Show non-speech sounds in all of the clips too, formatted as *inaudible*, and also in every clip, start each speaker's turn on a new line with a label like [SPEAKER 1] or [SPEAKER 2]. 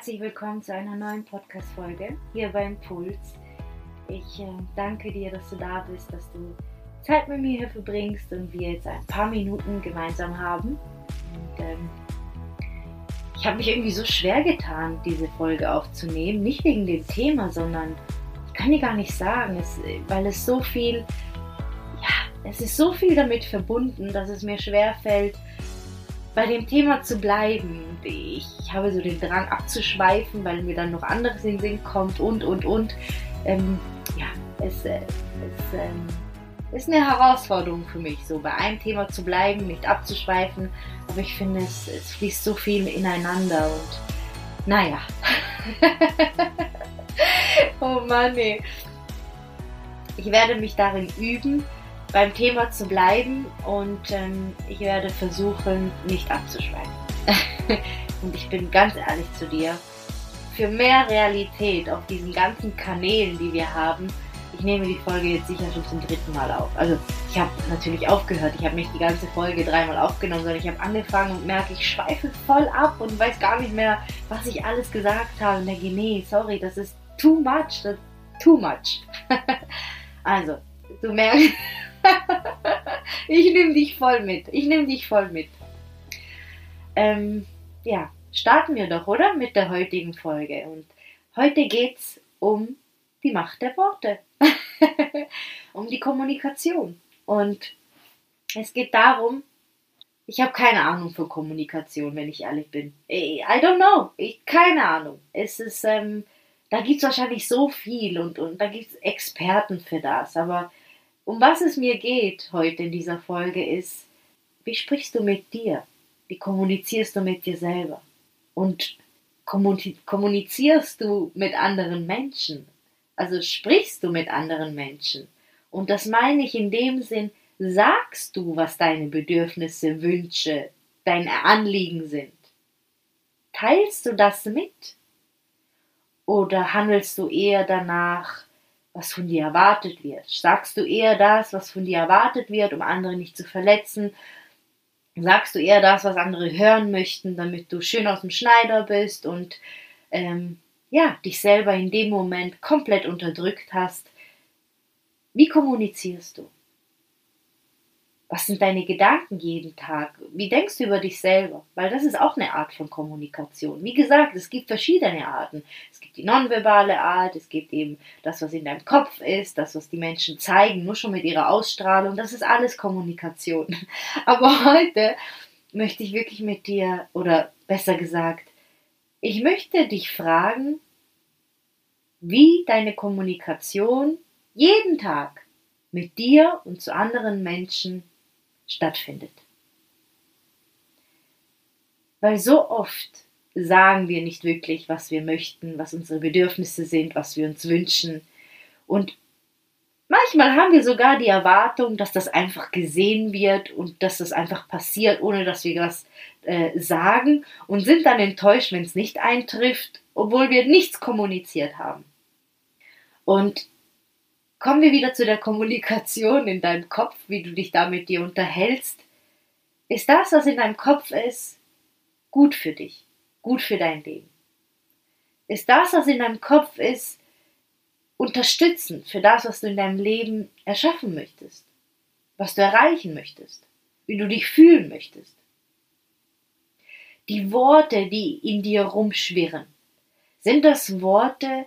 [SPEAKER 1] Herzlich willkommen zu einer neuen Podcast-Folge hier beim Puls. Ich äh, danke dir, dass du da bist, dass du Zeit mit mir hier verbringst und wir jetzt ein paar Minuten gemeinsam haben. Und, ähm, ich habe mich irgendwie so schwer getan, diese Folge aufzunehmen. Nicht wegen dem Thema, sondern ich kann dir gar nicht sagen, es, weil es so viel, ja, es ist so viel damit verbunden, dass es mir schwer fällt, bei dem Thema zu bleiben. Ich habe so den Drang abzuschweifen, weil mir dann noch anderes in den Sinn kommt und, und, und. Ähm, ja, es, äh, es ähm, ist eine Herausforderung für mich, so bei einem Thema zu bleiben, nicht abzuschweifen. Aber ich finde, es, es fließt so viel ineinander und naja. *laughs* oh Mann, ey. Ich werde mich darin üben, beim Thema zu bleiben und ähm, ich werde versuchen, nicht abzuschweifen. *laughs* und ich bin ganz ehrlich zu dir, für mehr Realität auf diesen ganzen Kanälen, die wir haben, ich nehme die Folge jetzt sicher schon zum dritten Mal auf. Also ich habe natürlich aufgehört, ich habe nicht die ganze Folge dreimal aufgenommen, sondern ich habe angefangen und merke, ich schweife voll ab und weiß gar nicht mehr, was ich alles gesagt habe. Und denke, nee, sorry, das ist too much, das ist too much. *laughs* also, du merkst, *laughs* ich nehme dich voll mit. Ich nehme dich voll mit. Ähm, ja, starten wir doch, oder? Mit der heutigen Folge. Und heute geht es um die Macht der Worte. *laughs* um die Kommunikation. Und es geht darum, ich habe keine Ahnung für Kommunikation, wenn ich ehrlich bin. I don't know. Ich, keine Ahnung. Es ist, ähm, da gibt es wahrscheinlich so viel und, und da gibt es Experten für das. Aber um was es mir geht heute in dieser Folge ist, wie sprichst du mit dir? Wie kommunizierst du mit dir selber? Und kommunizierst du mit anderen Menschen? Also sprichst du mit anderen Menschen? Und das meine ich in dem Sinn, sagst du, was deine Bedürfnisse, Wünsche, deine Anliegen sind? Teilst du das mit? Oder handelst du eher danach, was von dir erwartet wird? Sagst du eher das, was von dir erwartet wird, um andere nicht zu verletzen? Sagst du eher das, was andere hören möchten, damit du schön aus dem Schneider bist und ähm, ja, dich selber in dem Moment komplett unterdrückt hast? Wie kommunizierst du? Was sind deine Gedanken jeden Tag? Wie denkst du über dich selber? Weil das ist auch eine Art von Kommunikation. Wie gesagt, es gibt verschiedene Arten. Es gibt die nonverbale Art, es gibt eben das, was in deinem Kopf ist, das, was die Menschen zeigen, nur schon mit ihrer Ausstrahlung. Das ist alles Kommunikation. *laughs* Aber heute möchte ich wirklich mit dir, oder besser gesagt, ich möchte dich fragen, wie deine Kommunikation jeden Tag mit dir und zu anderen Menschen stattfindet. Weil so oft sagen wir nicht wirklich, was wir möchten, was unsere Bedürfnisse sind, was wir uns wünschen. Und manchmal haben wir sogar die Erwartung, dass das einfach gesehen wird und dass das einfach passiert, ohne dass wir was äh, sagen und sind dann enttäuscht, wenn es nicht eintrifft, obwohl wir nichts kommuniziert haben. Und Kommen wir wieder zu der Kommunikation in deinem Kopf, wie du dich da mit dir unterhältst. Ist das, was in deinem Kopf ist, gut für dich, gut für dein Leben? Ist das, was in deinem Kopf ist, unterstützend für das, was du in deinem Leben erschaffen möchtest, was du erreichen möchtest, wie du dich fühlen möchtest? Die Worte, die in dir rumschwirren, sind das Worte,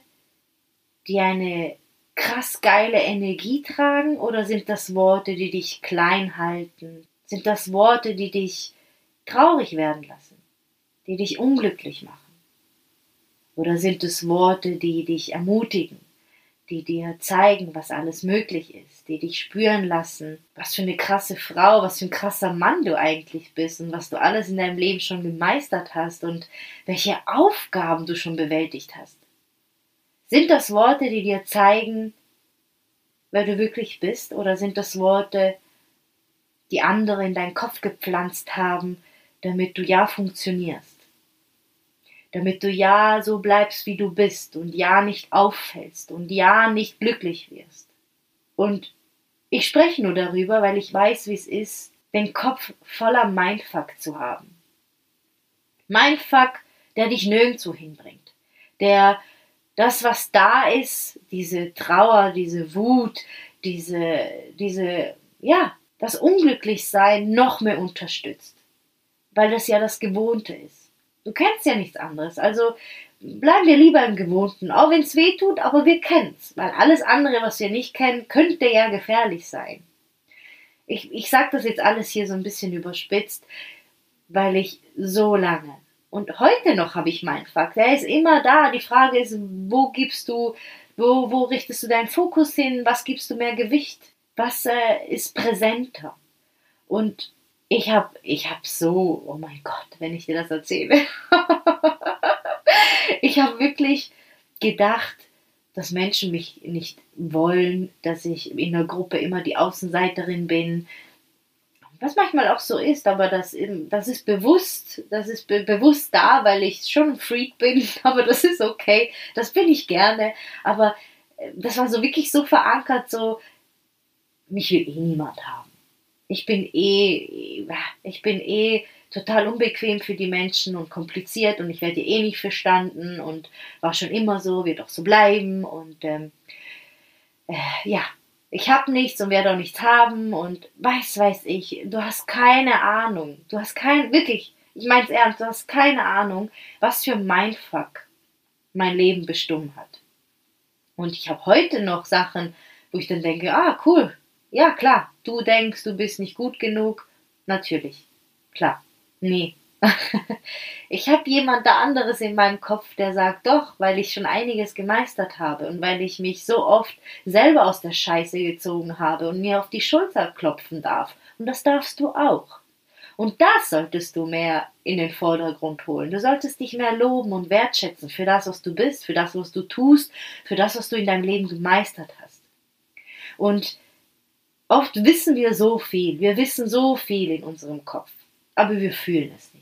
[SPEAKER 1] die eine krass geile Energie tragen oder sind das Worte, die dich klein halten? Sind das Worte, die dich traurig werden lassen, die dich unglücklich machen? Oder sind es Worte, die dich ermutigen, die dir zeigen, was alles möglich ist, die dich spüren lassen, was für eine krasse Frau, was für ein krasser Mann du eigentlich bist und was du alles in deinem Leben schon gemeistert hast und welche Aufgaben du schon bewältigt hast? Sind das Worte, die dir zeigen, wer du wirklich bist, oder sind das Worte, die andere in deinen Kopf gepflanzt haben, damit du ja funktionierst? Damit du ja so bleibst, wie du bist und ja nicht auffällst und ja nicht glücklich wirst. Und ich spreche nur darüber, weil ich weiß, wie es ist, den Kopf voller Mindfuck zu haben. Mindfuck, der dich nirgendwo hinbringt der das, was da ist, diese Trauer, diese Wut, diese, diese, ja, das Unglücklichsein noch mehr unterstützt. Weil das ja das Gewohnte ist. Du kennst ja nichts anderes. Also bleiben wir lieber im Gewohnten, auch wenn es weh tut, aber wir kennen es. Weil alles andere, was wir nicht kennen, könnte ja gefährlich sein. Ich, ich sage das jetzt alles hier so ein bisschen überspitzt, weil ich so lange und heute noch habe ich meinen Fakt. Der ist immer da. Die Frage ist, wo gibst du, wo, wo richtest du deinen Fokus hin? Was gibst du mehr Gewicht? Was äh, ist präsenter? Und ich habe ich hab so, oh mein Gott, wenn ich dir das erzähle. *laughs* ich habe wirklich gedacht, dass Menschen mich nicht wollen, dass ich in der Gruppe immer die Außenseiterin bin, was manchmal auch so ist, aber das, das ist bewusst, das ist be bewusst da, weil ich schon ein Freak bin, *laughs* aber das ist okay, das bin ich gerne, aber äh, das war so wirklich so verankert, so, mich will eh niemand haben. Ich bin eh, ich bin eh total unbequem für die Menschen und kompliziert und ich werde eh nicht verstanden und war schon immer so, wird auch so bleiben und ähm, äh, ja, ich habe nichts und werde auch nichts haben und weiß, weiß ich, du hast keine Ahnung, du hast kein, wirklich, ich meine es ernst, du hast keine Ahnung, was für Mindfuck mein Leben bestimmt hat. Und ich habe heute noch Sachen, wo ich dann denke, ah, cool, ja klar, du denkst, du bist nicht gut genug, natürlich, klar, nee, *laughs* ich habe jemand da anderes in meinem Kopf, der sagt, doch, weil ich schon einiges gemeistert habe und weil ich mich so oft selber aus der Scheiße gezogen habe und mir auf die Schulter klopfen darf. Und das darfst du auch. Und das solltest du mehr in den Vordergrund holen. Du solltest dich mehr loben und wertschätzen für das, was du bist, für das, was du tust, für das, was du in deinem Leben gemeistert hast. Und oft wissen wir so viel, wir wissen so viel in unserem Kopf, aber wir fühlen es.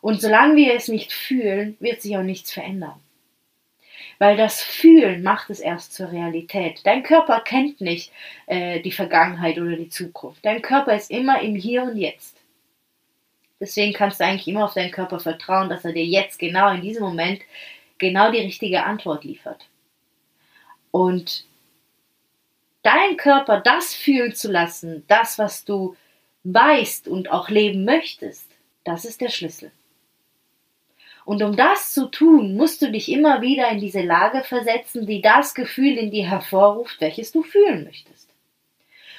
[SPEAKER 1] Und solange wir es nicht fühlen, wird sich auch nichts verändern. Weil das Fühlen macht es erst zur Realität. Dein Körper kennt nicht äh, die Vergangenheit oder die Zukunft. Dein Körper ist immer im Hier und Jetzt. Deswegen kannst du eigentlich immer auf deinen Körper vertrauen, dass er dir jetzt genau in diesem Moment genau die richtige Antwort liefert. Und dein Körper das fühlen zu lassen, das, was du weißt und auch leben möchtest, das ist der Schlüssel. Und um das zu tun, musst du dich immer wieder in diese Lage versetzen, die das Gefühl in dir hervorruft, welches du fühlen möchtest.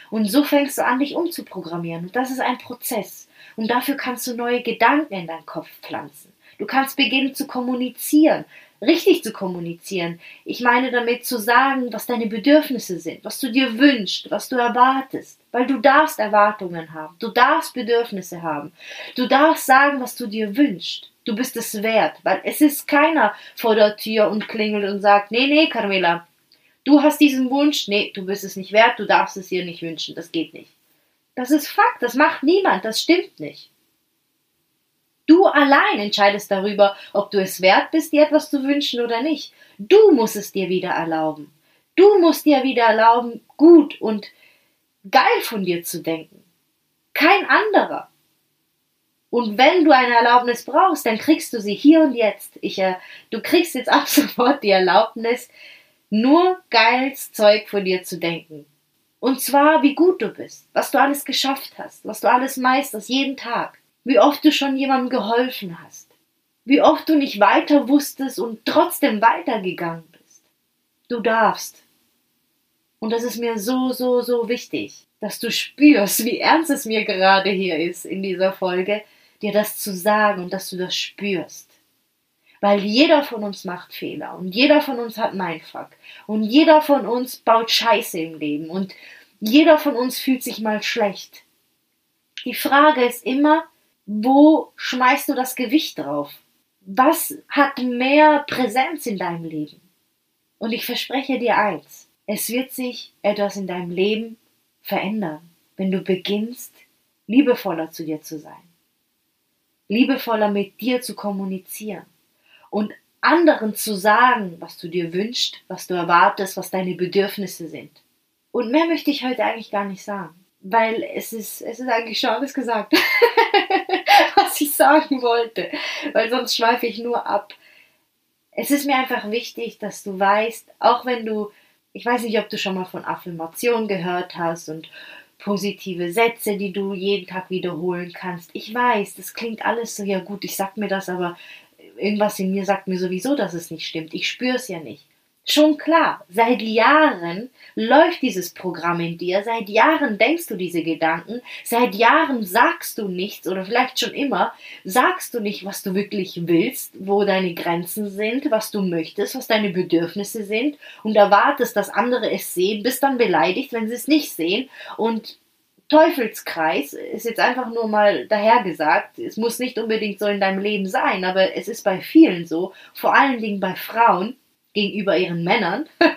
[SPEAKER 1] Und so fängst du an, dich umzuprogrammieren. Und das ist ein Prozess. Und dafür kannst du neue Gedanken in deinen Kopf pflanzen. Du kannst beginnen zu kommunizieren, richtig zu kommunizieren. Ich meine damit zu sagen, was deine Bedürfnisse sind, was du dir wünschst, was du erwartest. Weil du darfst Erwartungen haben, du darfst Bedürfnisse haben, du darfst sagen, was du dir wünschst. Du bist es wert, weil es ist keiner vor der Tür und klingelt und sagt, nee, nee, Carmela, du hast diesen Wunsch, nee, du bist es nicht wert, du darfst es dir nicht wünschen, das geht nicht. Das ist Fakt, das macht niemand, das stimmt nicht. Du allein entscheidest darüber, ob du es wert bist, dir etwas zu wünschen oder nicht. Du musst es dir wieder erlauben. Du musst dir wieder erlauben, gut und geil von dir zu denken. Kein anderer. Und wenn du eine Erlaubnis brauchst, dann kriegst du sie hier und jetzt. Ich, äh, du kriegst jetzt *laughs* ab sofort die Erlaubnis, nur geiles Zeug von dir zu denken. Und zwar, wie gut du bist, was du alles geschafft hast, was du alles meisterst, jeden Tag. Wie oft du schon jemandem geholfen hast. Wie oft du nicht weiter wusstest und trotzdem weitergegangen bist. Du darfst. Und das ist mir so, so, so wichtig, dass du spürst, wie ernst es mir gerade hier ist in dieser Folge, dir das zu sagen und dass du das spürst. Weil jeder von uns macht Fehler und jeder von uns hat Mindfuck und jeder von uns baut Scheiße im Leben und jeder von uns fühlt sich mal schlecht. Die Frage ist immer, wo schmeißt du das Gewicht drauf? Was hat mehr Präsenz in deinem Leben? Und ich verspreche dir eins, es wird sich etwas in deinem Leben verändern, wenn du beginnst, liebevoller zu dir zu sein liebevoller mit dir zu kommunizieren und anderen zu sagen, was du dir wünschst, was du erwartest, was deine Bedürfnisse sind. Und mehr möchte ich heute eigentlich gar nicht sagen, weil es ist, es ist eigentlich schon alles gesagt, *laughs* was ich sagen wollte, weil sonst schweife ich nur ab. es ist mir einfach wichtig, dass du weißt, auch wenn du, ich weiß nicht, ob du schon mal von Affirmation gehört hast und positive Sätze, die du jeden Tag wiederholen kannst. Ich weiß, das klingt alles so, ja gut, ich sag mir das, aber irgendwas in mir sagt mir sowieso, dass es nicht stimmt. Ich spüre es ja nicht. Schon klar, seit Jahren läuft dieses Programm in dir, seit Jahren denkst du diese Gedanken, seit Jahren sagst du nichts oder vielleicht schon immer, sagst du nicht, was du wirklich willst, wo deine Grenzen sind, was du möchtest, was deine Bedürfnisse sind und erwartest, dass andere es sehen, bist dann beleidigt, wenn sie es nicht sehen und Teufelskreis ist jetzt einfach nur mal dahergesagt. Es muss nicht unbedingt so in deinem Leben sein, aber es ist bei vielen so, vor allen Dingen bei Frauen gegenüber ihren Männern. *laughs*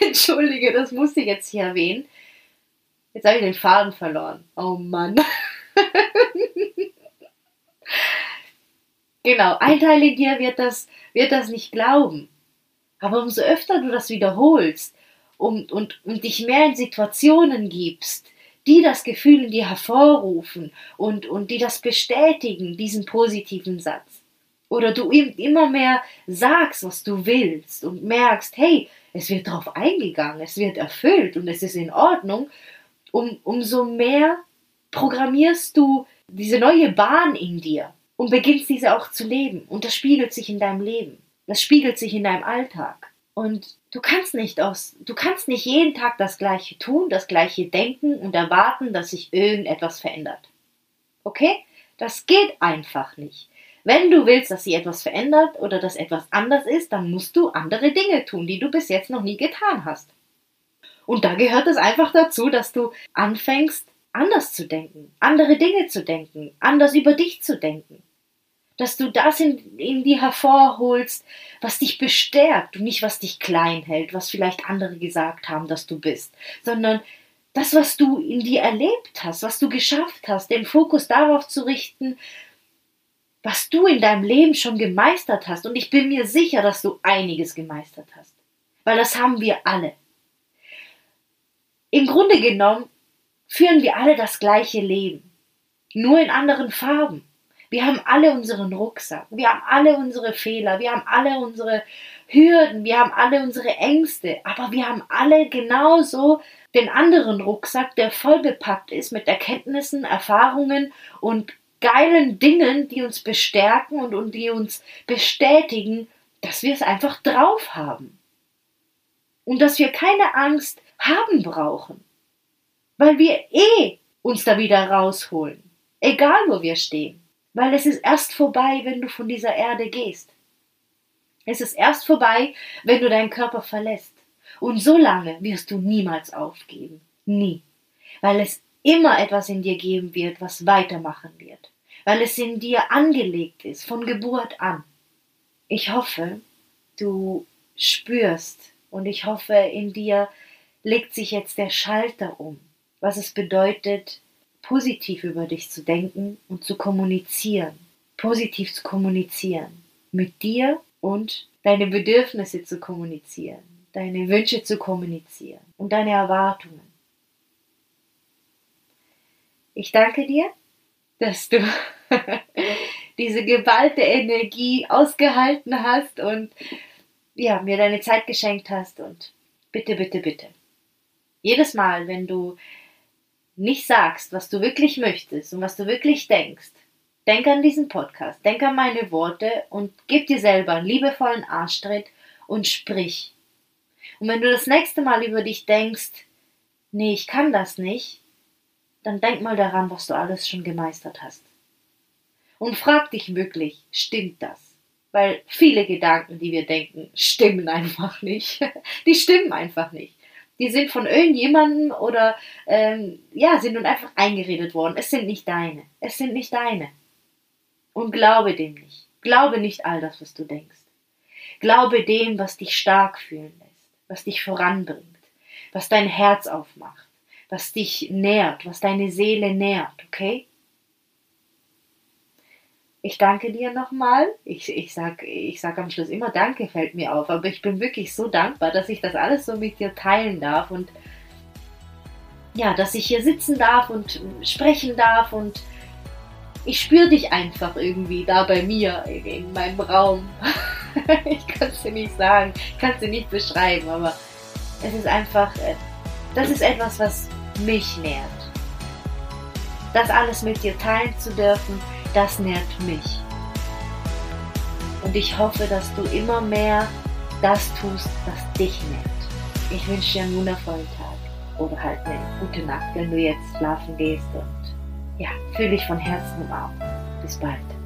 [SPEAKER 1] Entschuldige, das musste ich jetzt hier erwähnen. Jetzt habe ich den Faden verloren. Oh Mann. *laughs* genau, ein Teil in dir wird das, wird das nicht glauben. Aber umso öfter du das wiederholst und, und, und dich mehr in Situationen gibst, die das Gefühl in dir hervorrufen und, und die das bestätigen, diesen positiven Satz, oder du immer mehr sagst, was du willst und merkst, hey, es wird darauf eingegangen, es wird erfüllt und es ist in Ordnung, um, umso mehr programmierst du diese neue Bahn in dir und beginnst diese auch zu leben. Und das spiegelt sich in deinem Leben. Das spiegelt sich in deinem Alltag. Und du kannst nicht aus, du kannst nicht jeden Tag das Gleiche tun, das Gleiche denken und erwarten, dass sich irgendetwas verändert. Okay? Das geht einfach nicht. Wenn du willst, dass sie etwas verändert oder dass etwas anders ist, dann musst du andere Dinge tun, die du bis jetzt noch nie getan hast. Und da gehört es einfach dazu, dass du anfängst, anders zu denken, andere Dinge zu denken, anders über dich zu denken. Dass du das in, in dir hervorholst, was dich bestärkt und nicht was dich klein hält, was vielleicht andere gesagt haben, dass du bist, sondern das, was du in dir erlebt hast, was du geschafft hast, den Fokus darauf zu richten, was du in deinem Leben schon gemeistert hast. Und ich bin mir sicher, dass du einiges gemeistert hast. Weil das haben wir alle. Im Grunde genommen führen wir alle das gleiche Leben. Nur in anderen Farben. Wir haben alle unseren Rucksack. Wir haben alle unsere Fehler. Wir haben alle unsere Hürden. Wir haben alle unsere Ängste. Aber wir haben alle genauso den anderen Rucksack, der voll bepackt ist mit Erkenntnissen, Erfahrungen und geilen Dingen, die uns bestärken und, und die uns bestätigen, dass wir es einfach drauf haben. Und dass wir keine Angst haben brauchen. Weil wir eh uns da wieder rausholen. Egal wo wir stehen. Weil es ist erst vorbei, wenn du von dieser Erde gehst. Es ist erst vorbei, wenn du deinen Körper verlässt. Und so lange wirst du niemals aufgeben. Nie. Weil es immer etwas in dir geben wird, was weitermachen wird, weil es in dir angelegt ist, von Geburt an. Ich hoffe, du spürst und ich hoffe, in dir legt sich jetzt der Schalter um, was es bedeutet, positiv über dich zu denken und zu kommunizieren, positiv zu kommunizieren, mit dir und deine Bedürfnisse zu kommunizieren, deine Wünsche zu kommunizieren. Und deine Erwartungen. Ich danke dir, dass du *laughs* diese geballte Energie ausgehalten hast und ja, mir deine Zeit geschenkt hast und bitte, bitte, bitte. Jedes Mal, wenn du nicht sagst, was du wirklich möchtest und was du wirklich denkst, denk an diesen Podcast, denk an meine Worte und gib dir selber einen liebevollen Arschtritt und sprich. Und wenn du das nächste Mal über dich denkst, nee, ich kann das nicht, dann denk mal daran, was du alles schon gemeistert hast. Und frag dich wirklich, stimmt das? Weil viele Gedanken, die wir denken, stimmen einfach nicht. *laughs* Die stimmen einfach nicht. Die sind von irgendjemandem oder ähm, ja, sind nun einfach eingeredet worden. Es sind nicht deine. Es sind nicht deine. Und glaube dem nicht. Glaube nicht all das, was du denkst. Glaube dem, was dich stark fühlen lässt, was dich voranbringt, was dein Herz aufmacht was dich nährt, was deine Seele nährt, okay? Ich danke dir nochmal. Ich, ich sag, ich sag am Schluss immer Danke, fällt mir auf. Aber ich bin wirklich so dankbar, dass ich das alles so mit dir teilen darf und ja, dass ich hier sitzen darf und sprechen darf und ich spüre dich einfach irgendwie da bei mir in meinem Raum. *laughs* ich kann es dir nicht sagen, ich kann es dir nicht beschreiben, aber es ist einfach, äh, das ist etwas, was mich nährt. Das alles mit dir teilen zu dürfen, das nährt mich. Und ich hoffe, dass du immer mehr das tust, was dich nährt. Ich wünsche dir einen wundervollen Tag oder halt eine gute Nacht, wenn du jetzt schlafen gehst und ja, fühle dich von Herzen im Arm. Bis bald.